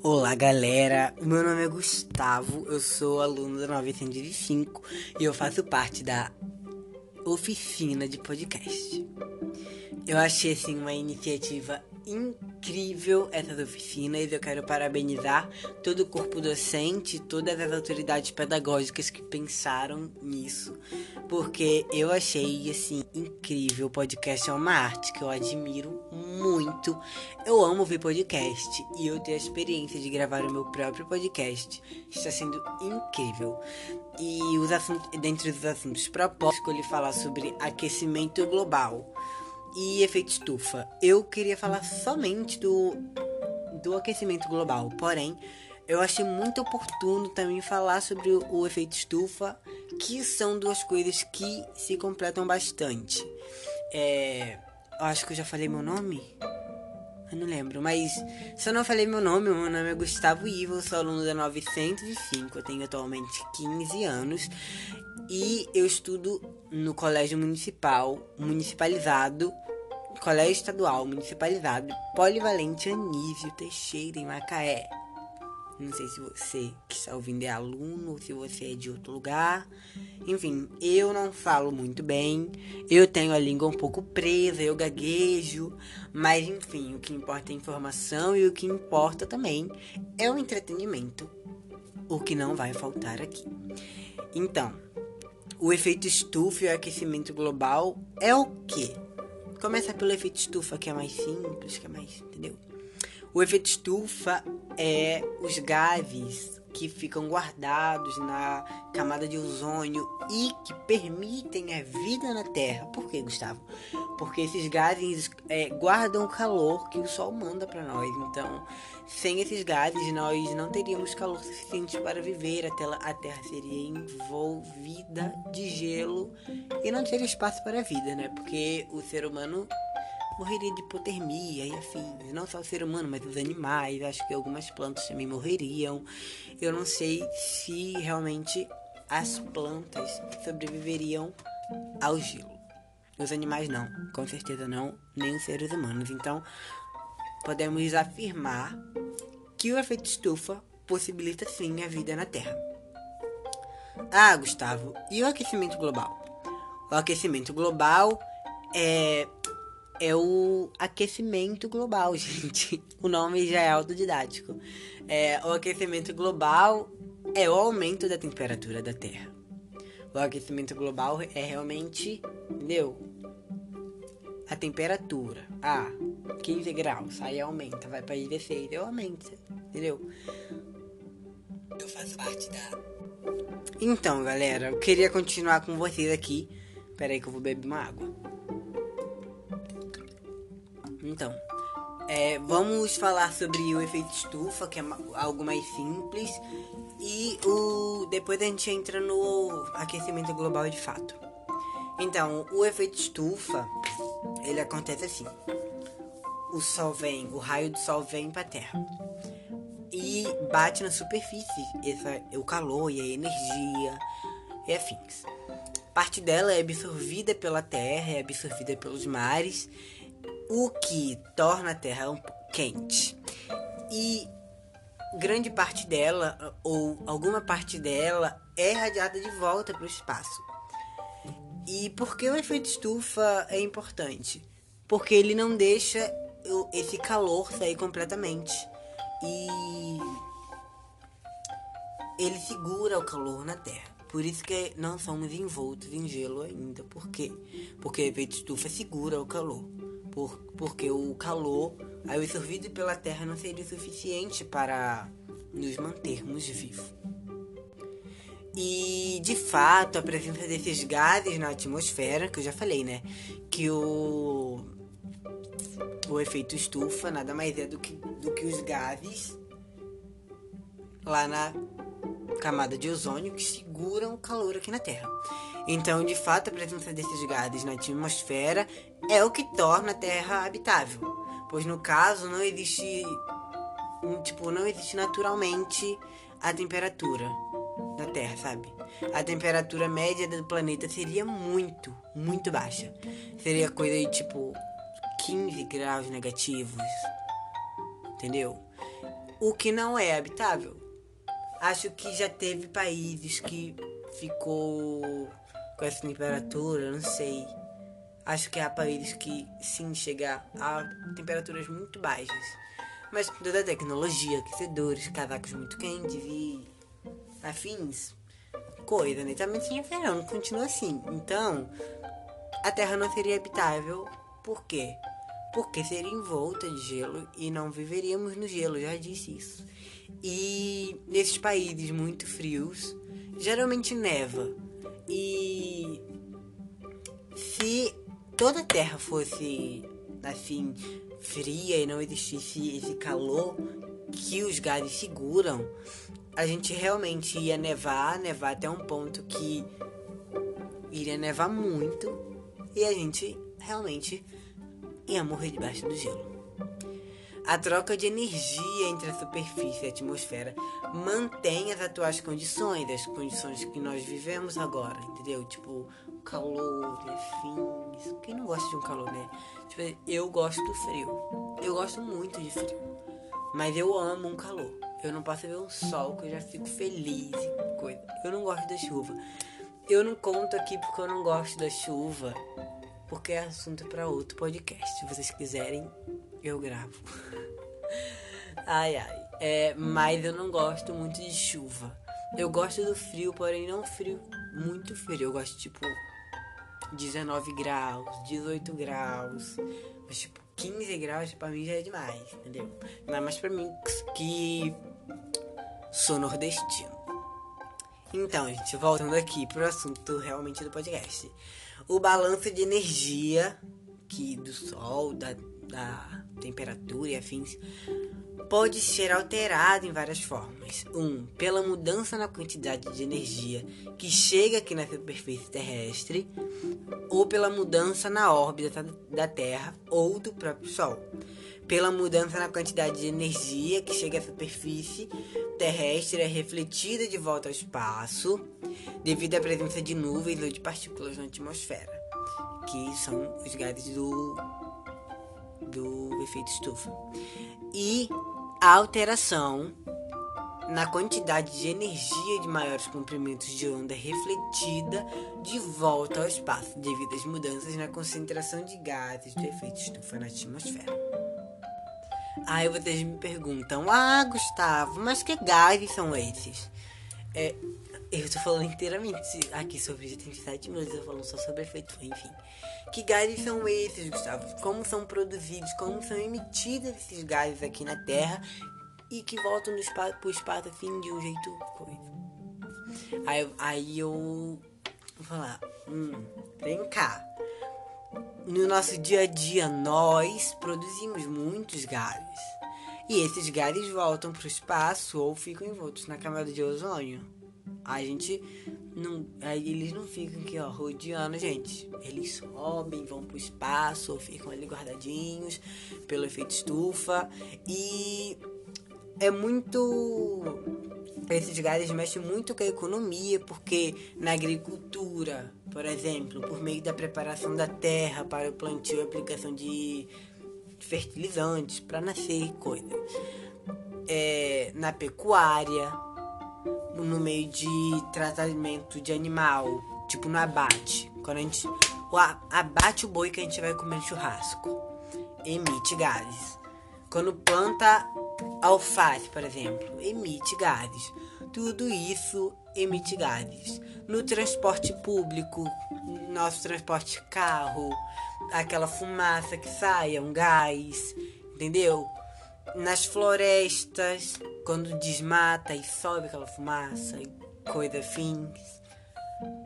Olá galera, meu nome é Gustavo, eu sou aluno da 905 e eu faço parte da oficina de podcast. Eu achei assim uma iniciativa incrível essas oficinas. Eu quero parabenizar todo o corpo docente, todas as autoridades pedagógicas que pensaram nisso, porque eu achei assim incrível. O podcast é uma arte que eu admiro muito. Eu amo ver podcast e eu ter a experiência de gravar o meu próprio podcast está sendo incrível. E os assuntos, dentre os assuntos propostos, escolhi falar sobre aquecimento global e efeito estufa. Eu queria falar somente do, do aquecimento global, porém, eu achei muito oportuno também falar sobre o, o efeito estufa, que são duas coisas que se completam bastante. É, acho que eu já falei meu nome. Eu não lembro, mas se eu não falei meu nome, meu nome é Gustavo Ivo, sou aluno da 905, eu tenho atualmente 15 anos e eu estudo no colégio municipal, municipalizado, colégio estadual municipalizado, polivalente Anísio Teixeira em Macaé. Não sei se você que está ouvindo é aluno ou se você é de outro lugar. Enfim, eu não falo muito bem. Eu tenho a língua um pouco presa, eu gaguejo. Mas enfim, o que importa é a informação e o que importa também é o entretenimento. O que não vai faltar aqui. Então, o efeito estufa e o aquecimento global é o quê? Começa pelo efeito estufa, que é mais simples, que é mais. Entendeu? O efeito estufa é os gases que ficam guardados na camada de ozônio e que permitem a vida na Terra. Por que, Gustavo? Porque esses gases é, guardam o calor que o Sol manda para nós. Então, sem esses gases, nós não teríamos calor suficiente para viver. A, tela, a Terra seria envolvida de gelo e não teria espaço para a vida, né? Porque o ser humano morreria de hipotermia e afins. Não só o ser humano, mas os animais. Acho que algumas plantas também morreriam. Eu não sei se realmente as plantas sobreviveriam ao gelo. Os animais não, com certeza não, nem os seres humanos. Então, podemos afirmar que o efeito estufa possibilita sim a vida na Terra. Ah, Gustavo, e o aquecimento global? O aquecimento global é é o aquecimento global, gente. O nome já é autodidático. É, o aquecimento global é o aumento da temperatura da Terra. O aquecimento global é realmente, entendeu? A temperatura. Ah, 15 graus, aí aumenta, vai para 16, eu aumento, entendeu? Eu faço parte da. Então, galera, eu queria continuar com vocês aqui. Pera aí que eu vou beber uma água. Então, é, vamos falar sobre o efeito estufa, que é algo mais simples, e o depois a gente entra no aquecimento global de fato. Então, o efeito estufa, ele acontece assim. O sol vem, o raio do sol vem para a Terra e bate na superfície, essa, o calor e a energia e afins. Parte dela é absorvida pela Terra, é absorvida pelos mares o que torna a Terra um quente. E grande parte dela, ou alguma parte dela, é radiada de volta para o espaço. E por que o efeito estufa é importante? Porque ele não deixa esse calor sair completamente. E ele segura o calor na Terra. Por isso que não somos envoltos em gelo ainda. Por quê? Porque o efeito estufa segura o calor por, porque o calor absorvido pela Terra não seria suficiente para nos mantermos vivos. E de fato, a presença desses gases na atmosfera, que eu já falei, né? Que o, o efeito estufa nada mais é do que, do que os gases lá na camada de ozônio que seguram o calor aqui na Terra. Então, de fato, a presença desses gases na atmosfera é o que torna a Terra habitável, pois no caso não existe tipo, não existe naturalmente a temperatura da Terra, sabe? A temperatura média do planeta seria muito, muito baixa. Seria coisa de tipo 15 graus negativos. Entendeu? o que não é habitável. Acho que já teve países que ficou com essa temperatura, não sei. Acho que há países que sim chegar a temperaturas muito baixas. Mas com toda a tecnologia, aquecedores, casacos muito quentes e afins, coisa, né? Também tinha verão, continua assim. Então, a Terra não seria habitável. Por quê? Porque seria envolta de gelo e não viveríamos no gelo, já disse isso. E nesses países muito frios, geralmente neva. E se toda a Terra fosse assim fria e não existisse esse calor que os gases seguram, a gente realmente ia nevar, nevar até um ponto que iria nevar muito e a gente realmente ia morrer debaixo do gelo. A troca de energia entre a superfície e a atmosfera mantém as atuais condições, as condições que nós vivemos agora, entendeu? Tipo, calor, afins. Quem não gosta de um calor, né? Tipo, eu gosto do frio. Eu gosto muito de frio. Mas eu amo um calor. Eu não posso ver um sol que eu já fico feliz coisa. Eu não gosto da chuva. Eu não conto aqui porque eu não gosto da chuva. Porque é assunto para outro podcast. Se vocês quiserem, eu gravo. ai, ai. É, mas eu não gosto muito de chuva. Eu gosto do frio, porém não frio, muito frio. Eu gosto, tipo, 19 graus, 18 graus. Mas, tipo, 15 graus pra mim já é demais, entendeu? Ainda mais pra mim que sou nordestino. Então, gente, voltando aqui pro assunto realmente do podcast. O balanço de energia que do sol, da, da temperatura e afins pode ser alterado em várias formas. 1. Um, pela mudança na quantidade de energia que chega aqui na superfície terrestre, ou pela mudança na órbita da Terra ou do próprio Sol. Pela mudança na quantidade de energia que chega à superfície terrestre é refletida de volta ao espaço, devido à presença de nuvens ou de partículas na atmosfera, que são os gases do, do efeito estufa. E a alteração na quantidade de energia de maiores comprimentos de onda refletida de volta ao espaço, devido às mudanças na concentração de gases do efeito estufa na atmosfera. Aí vocês me perguntam, ah, Gustavo, mas que gases são esses? É, eu estou falando inteiramente aqui sobre 37 minutos, eu falando só sobre efeito, enfim. Que gases são esses, Gustavo? Como são produzidos? Como são emitidos esses gases aqui na Terra e que voltam no espaço, pro espaço assim de um jeito coisa. Aí, aí eu vou falar, hum, vem cá. No nosso dia a dia nós produzimos muitos gases. E esses gases voltam para o espaço ou ficam envoltos na camada de ozônio. A gente não. Aí eles não ficam aqui, ó, rodeando, gente. Eles sobem, vão pro espaço, ficam ali guardadinhos pelo efeito estufa. E é muito. Esses gases mexem muito com a economia, porque na agricultura, por exemplo, por meio da preparação da terra para o plantio e aplicação de fertilizantes para nascer coisas. É, na pecuária, no meio de tratamento de animal, tipo no abate. Quando a gente o abate o boi que a gente vai comer churrasco, emite gases. Quando planta alface, por exemplo, emite gases. Tudo isso emite gases. No transporte público, nosso transporte carro, aquela fumaça que sai é um gás, entendeu? Nas florestas, quando desmata e sobe aquela fumaça e coisa fins.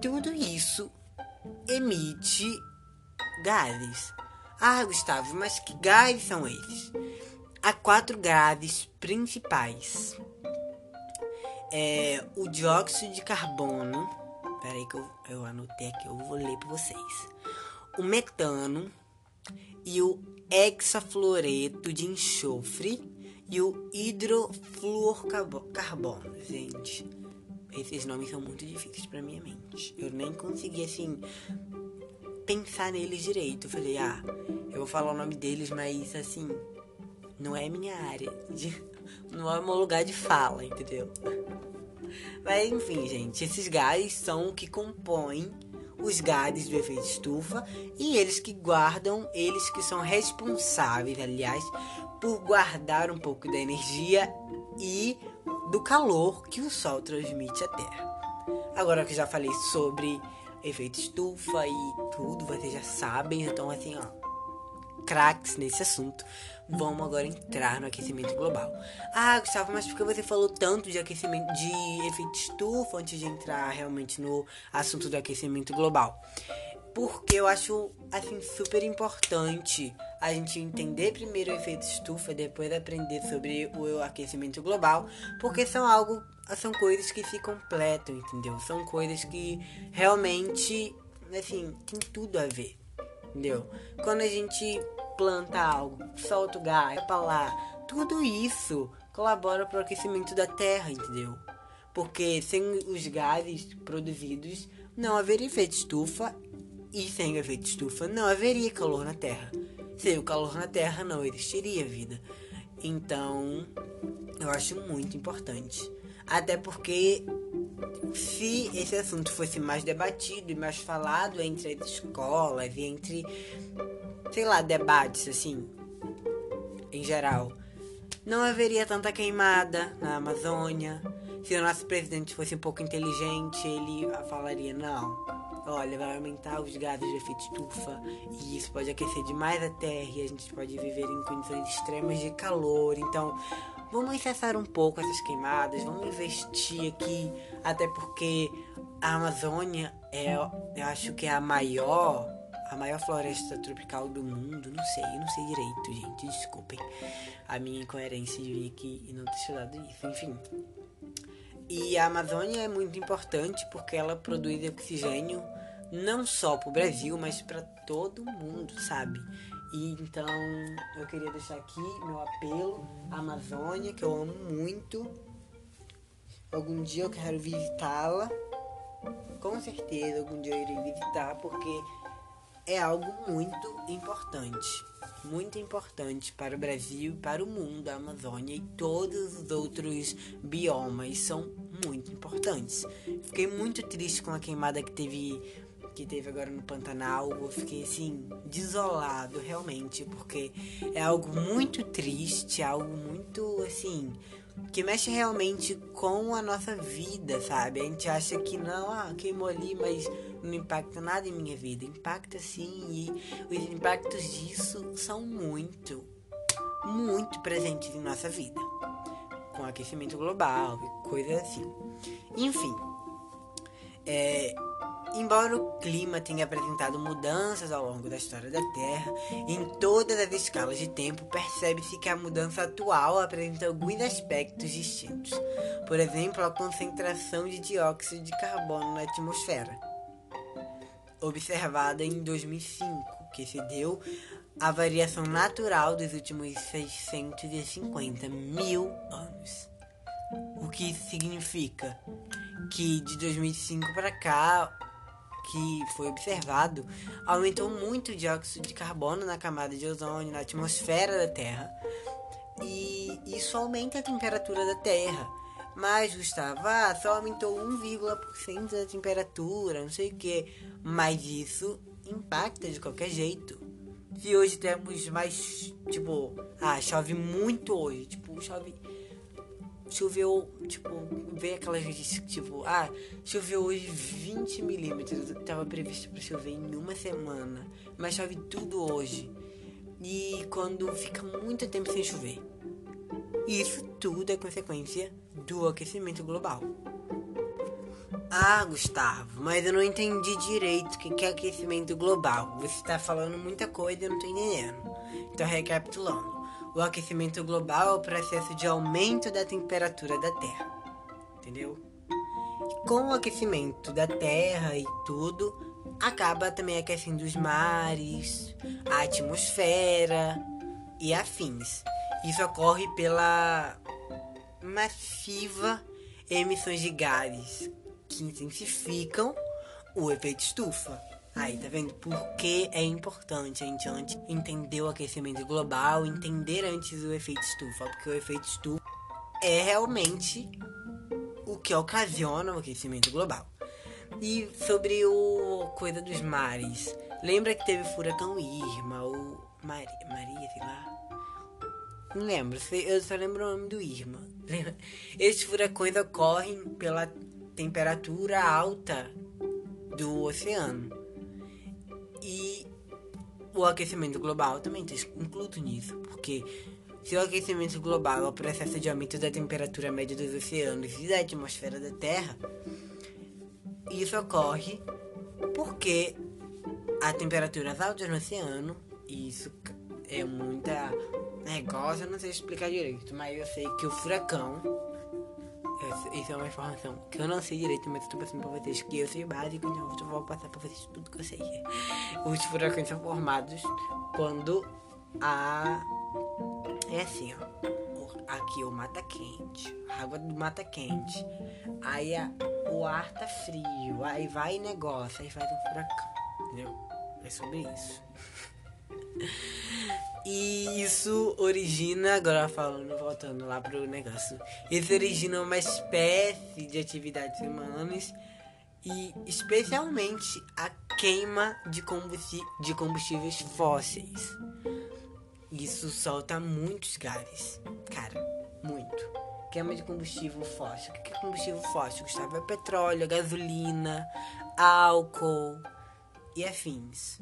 Tudo isso emite gases. Ah, Gustavo, mas que gases são eles? Há quatro gases principais. É o dióxido de carbono. Peraí que eu, eu anotei aqui, eu vou ler para vocês. O metano e o hexafluoreto de enxofre e o hidrofluorcarbono. Gente, esses nomes são muito difíceis para minha mente. Eu nem consegui assim pensar neles direito. Eu falei, ah, eu vou falar o nome deles, mas assim, não é minha área, de, não é meu lugar de fala, entendeu? Mas enfim, gente, esses gases são o que compõem os gases do efeito estufa e eles que guardam, eles que são responsáveis, aliás, por guardar um pouco da energia e do calor que o Sol transmite à Terra. Agora que já falei sobre efeito estufa e tudo, vocês já sabem, então assim, ó, craques nesse assunto. Vamos agora entrar no aquecimento global. Ah, Gustavo, mas por que você falou tanto de aquecimento de efeito estufa antes de entrar realmente no assunto do aquecimento global? Porque eu acho assim super importante a gente entender primeiro o efeito estufa, depois aprender sobre o aquecimento global, porque são algo são coisas que se completam, entendeu? São coisas que realmente assim, tem tudo a ver. Entendeu? Quando a gente planta algo, solta o gás, vai lá. Tudo isso colabora para o aquecimento da Terra, entendeu? Porque sem os gases produzidos não haveria efeito estufa e sem efeito estufa não haveria calor na Terra. Sem o calor na Terra não existiria vida. Então, eu acho muito importante. Até porque se esse assunto fosse mais debatido e mais falado entre as escolas e entre sei lá, debates assim, em geral, não haveria tanta queimada na Amazônia. Se o nosso presidente fosse um pouco inteligente, ele falaria: não, olha, vai aumentar os gases de efeito estufa e isso pode aquecer demais a Terra e a gente pode viver em condições extremas de calor. Então, vamos cessar um pouco essas queimadas, vamos investir aqui, até porque a Amazônia é, eu acho que é a maior a maior floresta tropical do mundo. Não sei, eu não sei direito, gente. Desculpem a minha incoerência de vir aqui e não ter estudado isso. Enfim. E a Amazônia é muito importante porque ela produz oxigênio não só para o Brasil, mas para todo mundo, sabe? E então eu queria deixar aqui meu apelo à Amazônia, que eu amo muito. Algum dia eu quero visitá-la. Com certeza, algum dia eu irei visitar, porque é algo muito importante. Muito importante para o Brasil para o mundo, a Amazônia e todos os outros biomas são muito importantes. Fiquei muito triste com a queimada que teve que teve agora no Pantanal. Eu fiquei assim, desolado realmente, porque é algo muito triste, algo muito assim, que mexe realmente com a nossa vida, sabe? A gente acha que não, ah, queimou ali, mas não impacta nada em minha vida. Impacta sim, e os impactos disso são muito, muito presentes em nossa vida. Com aquecimento global e coisas assim. Enfim, é, Embora o clima tenha apresentado mudanças ao longo da história da Terra, em todas as escalas de tempo percebe-se que a mudança atual apresenta alguns aspectos distintos. Por exemplo, a concentração de dióxido de carbono na atmosfera, observada em 2005, que se deu à variação natural dos últimos 650 mil anos. O que significa que de 2005 para cá que foi observado, aumentou muito o dióxido de carbono na camada de ozônio, na atmosfera da Terra. E isso aumenta a temperatura da Terra. Mas, Gustavo, ah, só aumentou 1,% da temperatura, não sei o que. Mas isso impacta de qualquer jeito. Se hoje temos mais, tipo, ah, chove muito hoje, tipo, chove choveu, tipo, veio aquelas notícias tipo, ah, choveu hoje 20 milímetros, tava previsto para chover em uma semana, mas chove tudo hoje. E quando fica muito tempo sem chover. Isso tudo é consequência do aquecimento global. Ah, Gustavo, mas eu não entendi direito o que é aquecimento global. Você está falando muita coisa e eu não estou entendendo. Então, recapitulando. O aquecimento global é o processo de aumento da temperatura da Terra. Entendeu? Com o aquecimento da Terra e tudo, acaba também aquecendo os mares, a atmosfera e afins. Isso ocorre pela massiva emissões de gases que intensificam o efeito estufa. Aí, tá vendo? Porque é importante a gente antes entender o aquecimento global, entender antes o efeito estufa, porque o efeito estufa é realmente o que ocasiona o aquecimento global. E sobre o coisa dos mares, lembra que teve furacão Irma ou Maria, Maria sei lá? Não lembro, eu só lembro o nome do Irma. Esses furacões ocorrem pela temperatura alta do oceano. O aquecimento global também está incluído nisso, porque se o aquecimento global é o processo de aumento da temperatura média dos oceanos e da atmosfera da Terra, isso ocorre porque a temperatura alta no oceano, e isso é muita negócio, eu não sei explicar direito, mas eu sei que o furacão isso é uma informação que eu não sei direito, mas eu tô passando pra vocês que eu sei básico, então eu vou passar pra vocês tudo que eu sei. Os furacões são formados quando a. É assim, ó. Aqui o mata quente, a água do mata quente. Aí a, o ar tá frio, aí vai negócio, aí faz um furacão. Entendeu? É sobre isso. E isso origina, agora falando, voltando lá pro negócio, isso origina uma espécie de atividades humanas e especialmente a queima de, de combustíveis fósseis. Isso solta muitos gases, cara, muito. Queima de combustível fóssil. O que é combustível fóssil, Gustavo? É petróleo, gasolina, álcool e afins.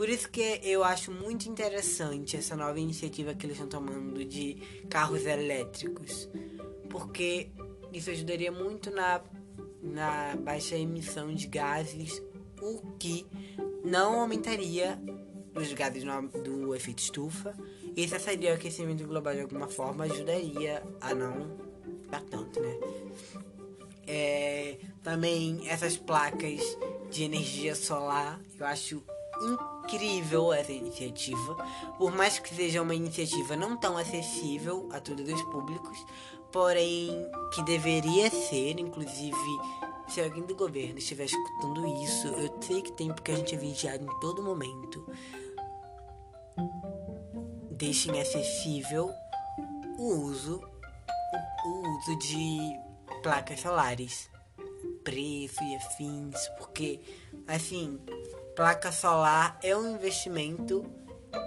Por isso que eu acho muito interessante essa nova iniciativa que eles estão tomando de carros elétricos. Porque isso ajudaria muito na, na baixa emissão de gases, o que não aumentaria os gases do efeito estufa. E se seria o aquecimento global de alguma forma, ajudaria a não dar tanto, né? É, também essas placas de energia solar, eu acho incrível essa iniciativa, por mais que seja uma iniciativa não tão acessível a todos os públicos, porém que deveria ser, inclusive se alguém do governo estiver escutando isso, eu sei que tem porque a gente é vigiado em todo momento. Deixem acessível o uso o, o uso de placas solares, preço e afins, porque assim placa solar é um investimento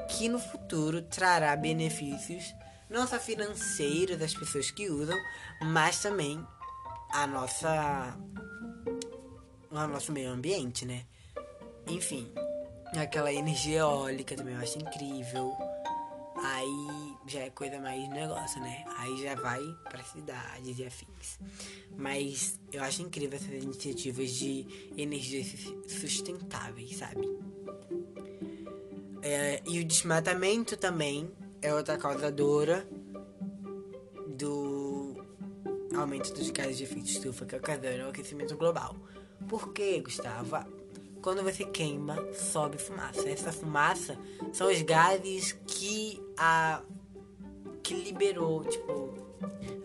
que no futuro trará benefícios não só financeiros das pessoas que usam, mas também a nossa ao nosso meio ambiente, né? Enfim, aquela energia eólica também eu acho incrível. Aí já é coisa mais negócio, né? Aí já vai para cidades e afins. Mas eu acho incrível essas iniciativas de energias sustentáveis, sabe? É, e o desmatamento também é outra causadora do aumento dos gases de efeito estufa que ocasionam o aquecimento global. Por quê, Gustavo? quando você queima, sobe fumaça. Essa fumaça são os gases que a que liberou, tipo,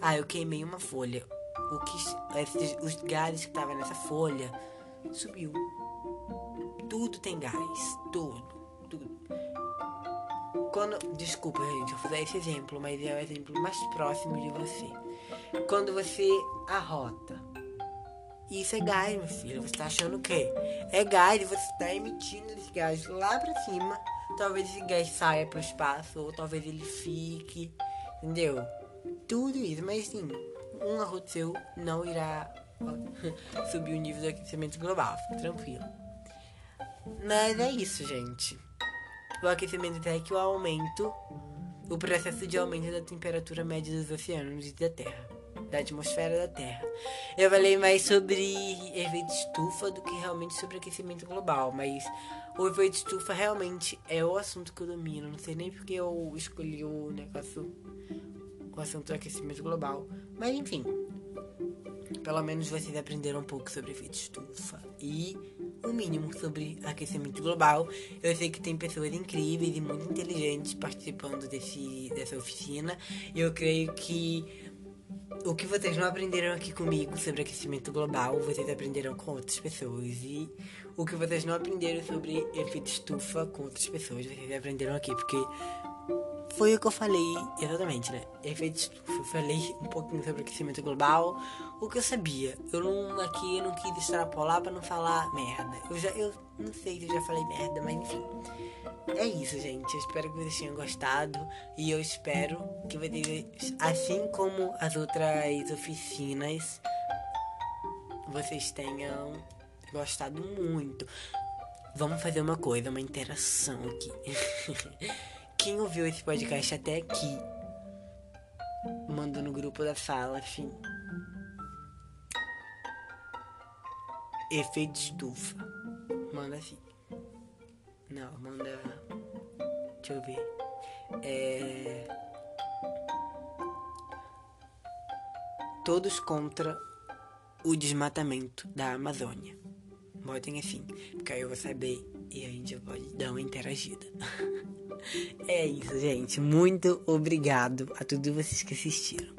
ah, eu queimei uma folha. O que esses, os gases que estavam nessa folha subiu. Tudo tem gás, tudo, tudo. Quando, desculpa, gente, eu vou esse exemplo, mas é o exemplo mais próximo de você. Quando você arrota isso é gás, meu filho. Você tá achando o quê? É gás você tá emitindo esse gás lá pra cima. Talvez esse gás saia pro espaço, ou talvez ele fique. Entendeu? Tudo isso, mas sim, um arroto seu não irá subir o nível do aquecimento global. Fica tranquilo. Mas é isso, gente. O aquecimento que o aumento, o processo de aumento da temperatura média dos oceanos e da Terra da atmosfera da Terra. Eu falei mais sobre efeito estufa do que realmente sobre aquecimento global, mas o efeito estufa realmente é o assunto que eu domino. Não sei nem porque eu escolhi o negócio, o assunto do aquecimento global, mas enfim. Pelo menos vocês aprenderam um pouco sobre efeito estufa e o mínimo sobre aquecimento global. Eu sei que tem pessoas incríveis e muito inteligentes participando desse, dessa oficina. Eu creio que o que vocês não aprenderam aqui comigo sobre aquecimento global, vocês aprenderam com outras pessoas. E o que vocês não aprenderam sobre efeito estufa com outras pessoas, vocês aprenderam aqui, porque foi o que eu falei exatamente, né? Efeito estufa. Eu falei um pouquinho sobre aquecimento global, o que eu sabia. Eu não aqui eu não quis extrapolar para não falar merda. Eu já eu não sei se eu já falei merda, mas enfim. É isso, gente. Eu espero que vocês tenham gostado e eu espero que vocês, assim como as outras oficinas, vocês tenham gostado muito. Vamos fazer uma coisa, uma interação aqui. Quem ouviu esse podcast até aqui, manda no grupo da sala, enfim. Efeito estufa. Manda assim. Não, manda. Deixa eu ver. É. Todos contra o desmatamento da Amazônia. Botem assim, porque aí eu vou saber e a gente pode dar uma interagida. é isso, gente. Muito obrigado a todos vocês que assistiram.